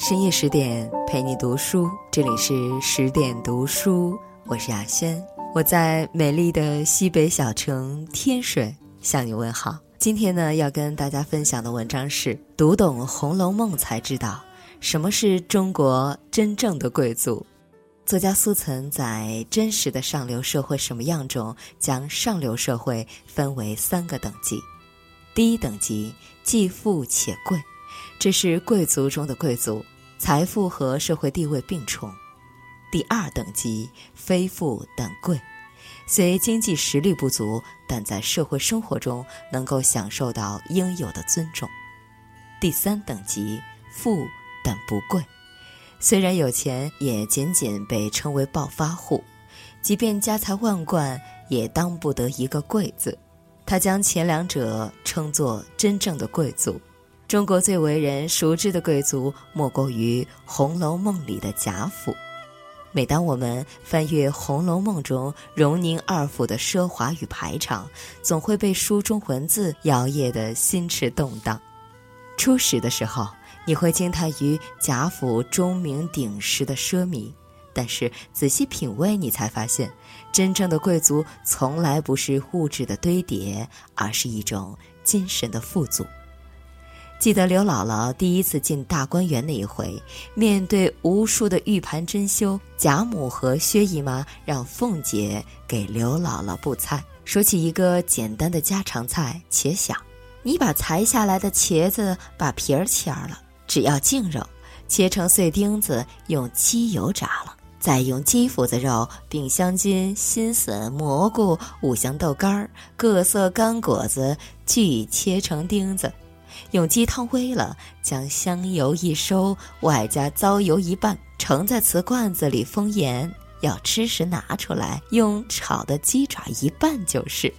深夜十点陪你读书，这里是十点读书，我是雅轩，我在美丽的西北小城天水向你问好。今天呢，要跟大家分享的文章是：读懂《红楼梦》才知道什么是中国真正的贵族。作家苏岑在《真实的上流社会什么样》中，将上流社会分为三个等级。第一等级，既富且贵。这是贵族中的贵族，财富和社会地位并重。第二等级非富但贵，虽经济实力不足，但在社会生活中能够享受到应有的尊重。第三等级富但不贵，虽然有钱，也仅仅被称为暴发户，即便家财万贯，也当不得一个贵字。他将前两者称作真正的贵族。中国最为人熟知的贵族，莫过于《红楼梦》里的贾府。每当我们翻阅《红楼梦》中荣宁二府的奢华与排场，总会被书中文字摇曳的心驰动荡。初始的时候，你会惊叹于贾府钟鸣鼎食的奢靡，但是仔细品味，你才发现，真正的贵族从来不是物质的堆叠，而是一种精神的富足。记得刘姥姥第一次进大观园那一回，面对无数的玉盘珍馐，贾母和薛姨妈让凤姐给刘姥姥布菜，说起一个简单的家常菜且想，你把裁下来的茄子把皮儿切了，只要净肉，切成碎丁子，用鸡油炸了，再用鸡脯子肉、饼香筋、新笋、蘑菇、五香豆干儿、各色干果子，俱切成丁子。用鸡汤煨了，将香油一收，外加糟油一拌，盛在瓷罐子里封严。要吃时拿出来，用炒的鸡爪一拌就是。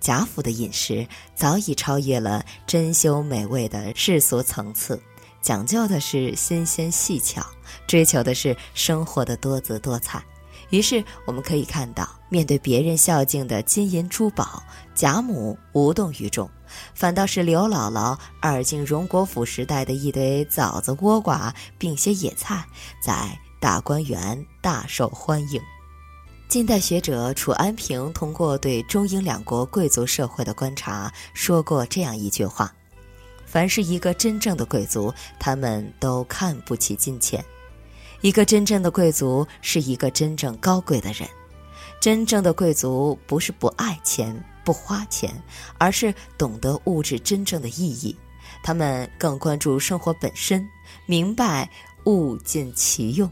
贾府的饮食早已超越了珍馐美味的世俗层次，讲究的是新鲜细巧，追求的是生活的多姿多彩。于是我们可以看到，面对别人孝敬的金银珠宝，贾母无动于衷。反倒是刘姥姥二进荣国府时代的一堆枣子、倭瓜，并些野菜，在大观园大受欢迎。近代学者楚安平通过对中英两国贵族社会的观察，说过这样一句话：凡是一个真正的贵族，他们都看不起金钱。一个真正的贵族是一个真正高贵的人。真正的贵族不是不爱钱。不花钱，而是懂得物质真正的意义。他们更关注生活本身，明白物尽其用。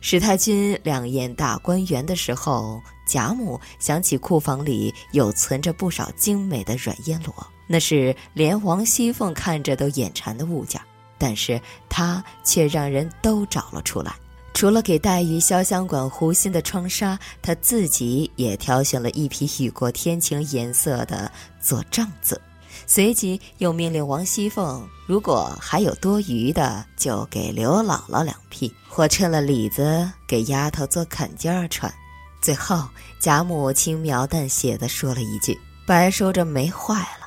史太君两宴大观园的时候，贾母想起库房里有存着不少精美的软烟罗，那是连王熙凤看着都眼馋的物件，但是她却让人都找了出来。除了给黛玉潇湘馆湖心的窗纱，他自己也挑选了一匹雨过天晴颜色的做帐子，随即又命令王熙凤，如果还有多余的，就给刘姥姥两匹，或趁了里子给丫头做坎肩儿穿。最后，贾母轻描淡写的说了一句：“白收着没坏了。”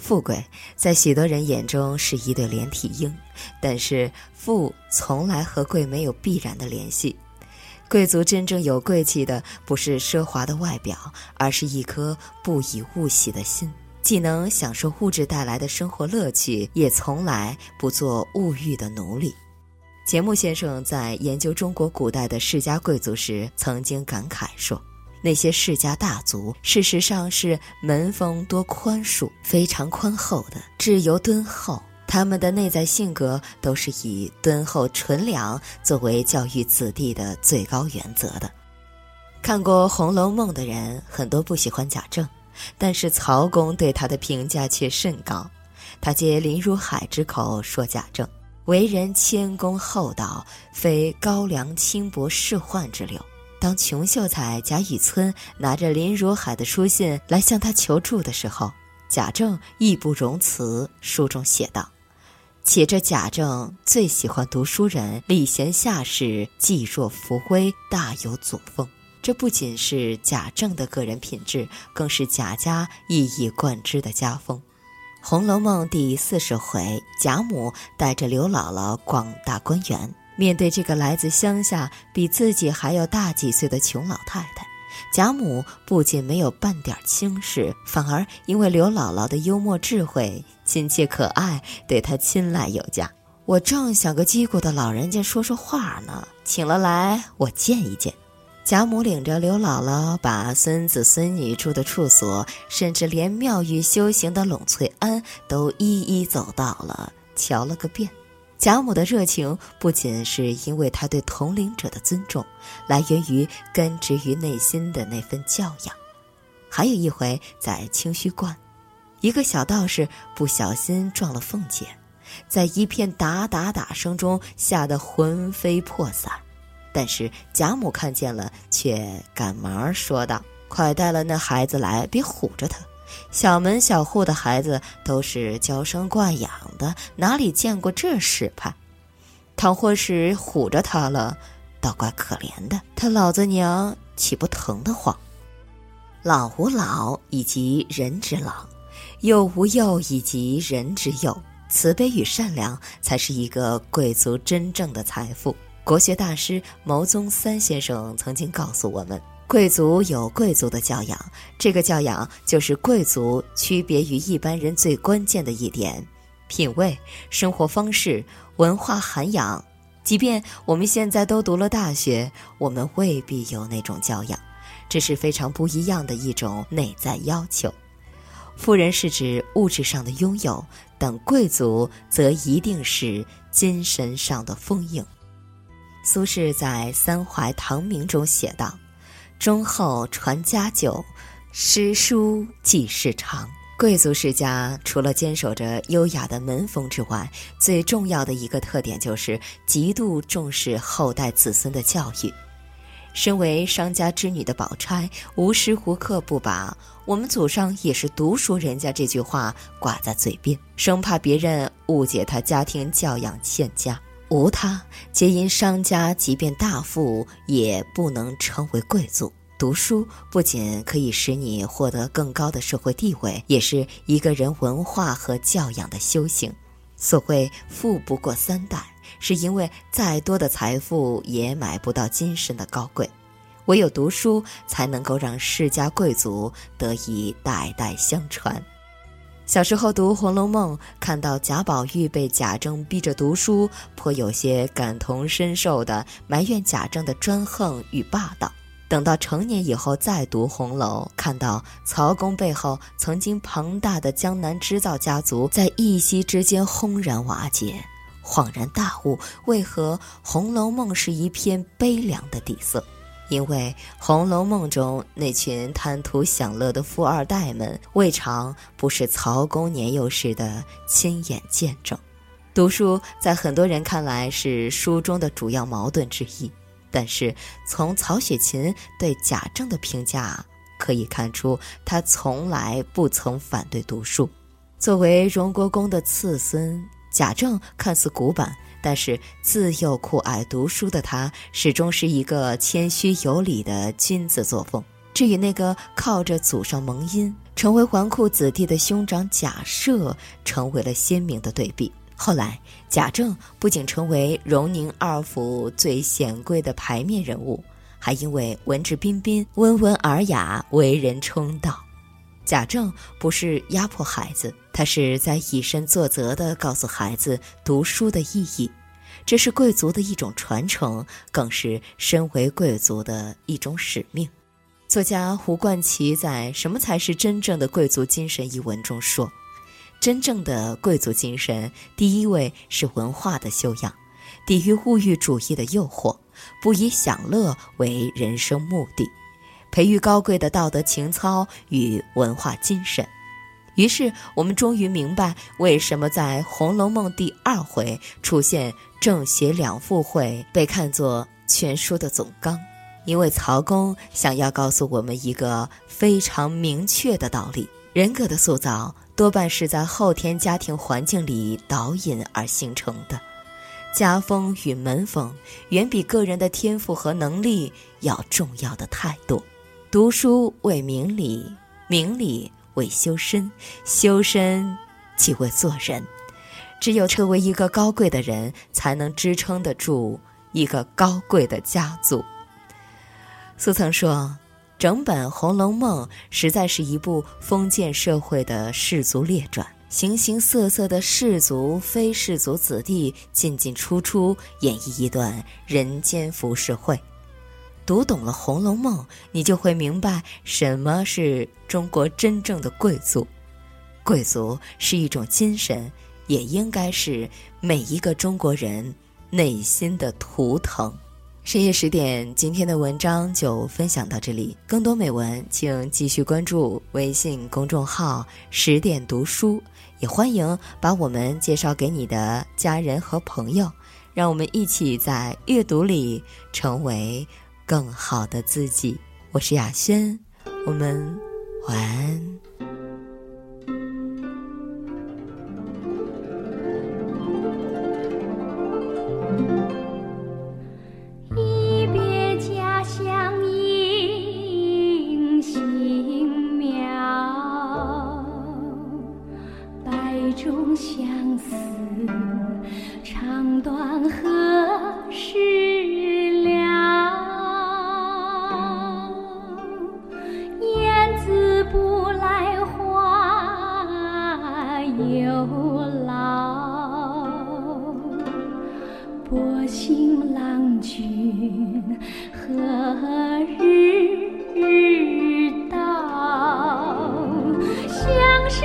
富贵在许多人眼中是一对连体婴，但是富从来和贵没有必然的联系。贵族真正有贵气的，不是奢华的外表，而是一颗不以物喜的心，既能享受物质带来的生活乐趣，也从来不做物欲的奴隶。钱穆先生在研究中国古代的世家贵族时，曾经感慨说。那些世家大族，事实上是门风多宽恕、非常宽厚的，质由敦厚。他们的内在性格都是以敦厚纯良作为教育子弟的最高原则的。看过《红楼梦》的人很多不喜欢贾政，但是曹公对他的评价却甚高。他借林如海之口说贾政为人谦恭厚道，非高粱轻薄仕宦之流。当穷秀才贾雨村拿着林如海的书信来向他求助的时候，贾政义不容辞。书中写道：“且这贾政最喜欢读书人，礼贤下士，济弱扶危，大有祖风。这不仅是贾政的个人品质，更是贾家一以贯之的家风。”红楼梦》第四十回，贾母带着刘姥姥逛大观园。面对这个来自乡下、比自己还要大几岁的穷老太太，贾母不仅没有半点轻视，反而因为刘姥姥的幽默智慧、亲切可爱，对她青睐有加。我正想个叽咕的老人家说说话呢，请了来，我见一见。贾母领着刘姥姥，把孙子孙女住的处所，甚至连庙宇修行的栊翠庵，都一一走到了，瞧了个遍。贾母的热情，不仅是因为她对同龄者的尊重，来源于根植于内心的那份教养。还有一回在清虚观，一个小道士不小心撞了凤姐，在一片打打打声中，吓得魂飞魄散。但是贾母看见了，却赶忙说道：“快带了那孩子来，别唬着他。小门小户的孩子都是娇生惯养的，哪里见过这世派？倘或是唬着他了，倒怪可怜的。他老子娘岂不疼得慌？老吾老以及人之老，幼吾幼以及人之幼。慈悲与善良，才是一个贵族真正的财富。”国学大师牟宗三先生曾经告诉我们：贵族有贵族的教养，这个教养就是贵族区别于一般人最关键的一点——品味、生活方式、文化涵养。即便我们现在都读了大学，我们未必有那种教养，这是非常不一样的一种内在要求。富人是指物质上的拥有，但贵族则一定是精神上的丰盈。苏轼在《三怀唐明》中写道：“忠厚传家久，诗书继世长。”贵族世家除了坚守着优雅的门风之外，最重要的一个特点就是极度重视后代子孙的教育。身为商家之女的宝钗，无时无刻不把“我们祖上也是读书人家”这句话挂在嘴边，生怕别人误解她家庭教养欠佳。无他，皆因商家即便大富，也不能成为贵族。读书不仅可以使你获得更高的社会地位，也是一个人文化和教养的修行。所谓“富不过三代”，是因为再多的财富也买不到精神的高贵，唯有读书才能够让世家贵族得以代代相传。小时候读《红楼梦》，看到贾宝玉被贾政逼着读书，颇有些感同身受的埋怨贾政的专横与霸道。等到成年以后再读《红楼》，看到曹公背后曾经庞大的江南织造家族在一夕之间轰然瓦解，恍然大悟，为何《红楼梦》是一片悲凉的底色。因为《红楼梦》中那群贪图享乐的富二代们，未尝不是曹公年幼时的亲眼见证。读书在很多人看来是书中的主要矛盾之一，但是从曹雪芹对贾政的评价可以看出，他从来不曾反对读书。作为荣国公的次孙，贾政看似古板。但是自幼酷爱读书的他，始终是一个谦虚有礼的君子作风。这与那个靠着祖上蒙荫成为纨绔子弟的兄长贾赦，成为了鲜明的对比。后来，贾政不仅成为荣宁二府最显贵的牌面人物，还因为文质彬彬、温文尔雅，为人称道。贾政不是压迫孩子，他是在以身作则地告诉孩子读书的意义，这是贵族的一种传承，更是身为贵族的一种使命。作家胡冠奇在《什么才是真正的贵族精神》一文中说：“真正的贵族精神，第一位是文化的修养，抵御物欲主义的诱惑，不以享乐为人生目的。”培育高贵的道德情操与文化精神，于是我们终于明白为什么在《红楼梦》第二回出现正邪两副会被看作全书的总纲，因为曹公想要告诉我们一个非常明确的道理：人格的塑造多半是在后天家庭环境里导引而形成的，家风与门风远比个人的天赋和能力要重要的太多。读书为明理，明理为修身，修身即为做人。只有成为一个高贵的人，才能支撑得住一个高贵的家族。苏曾说：“整本《红楼梦》实在是一部封建社会的世族列传，形形色色的士族、非氏族子弟进进出出，演绎一段人间浮世绘。读懂了《红楼梦》，你就会明白什么是中国真正的贵族。贵族是一种精神。”也应该是每一个中国人内心的图腾。深夜十点，今天的文章就分享到这里。更多美文，请继续关注微信公众号“十点读书”，也欢迎把我们介绍给你的家人和朋友，让我们一起在阅读里成为更好的自己，我是雅轩，我们晚安。一别家乡音，心渺。百种相思。薄幸郎君何日到？相识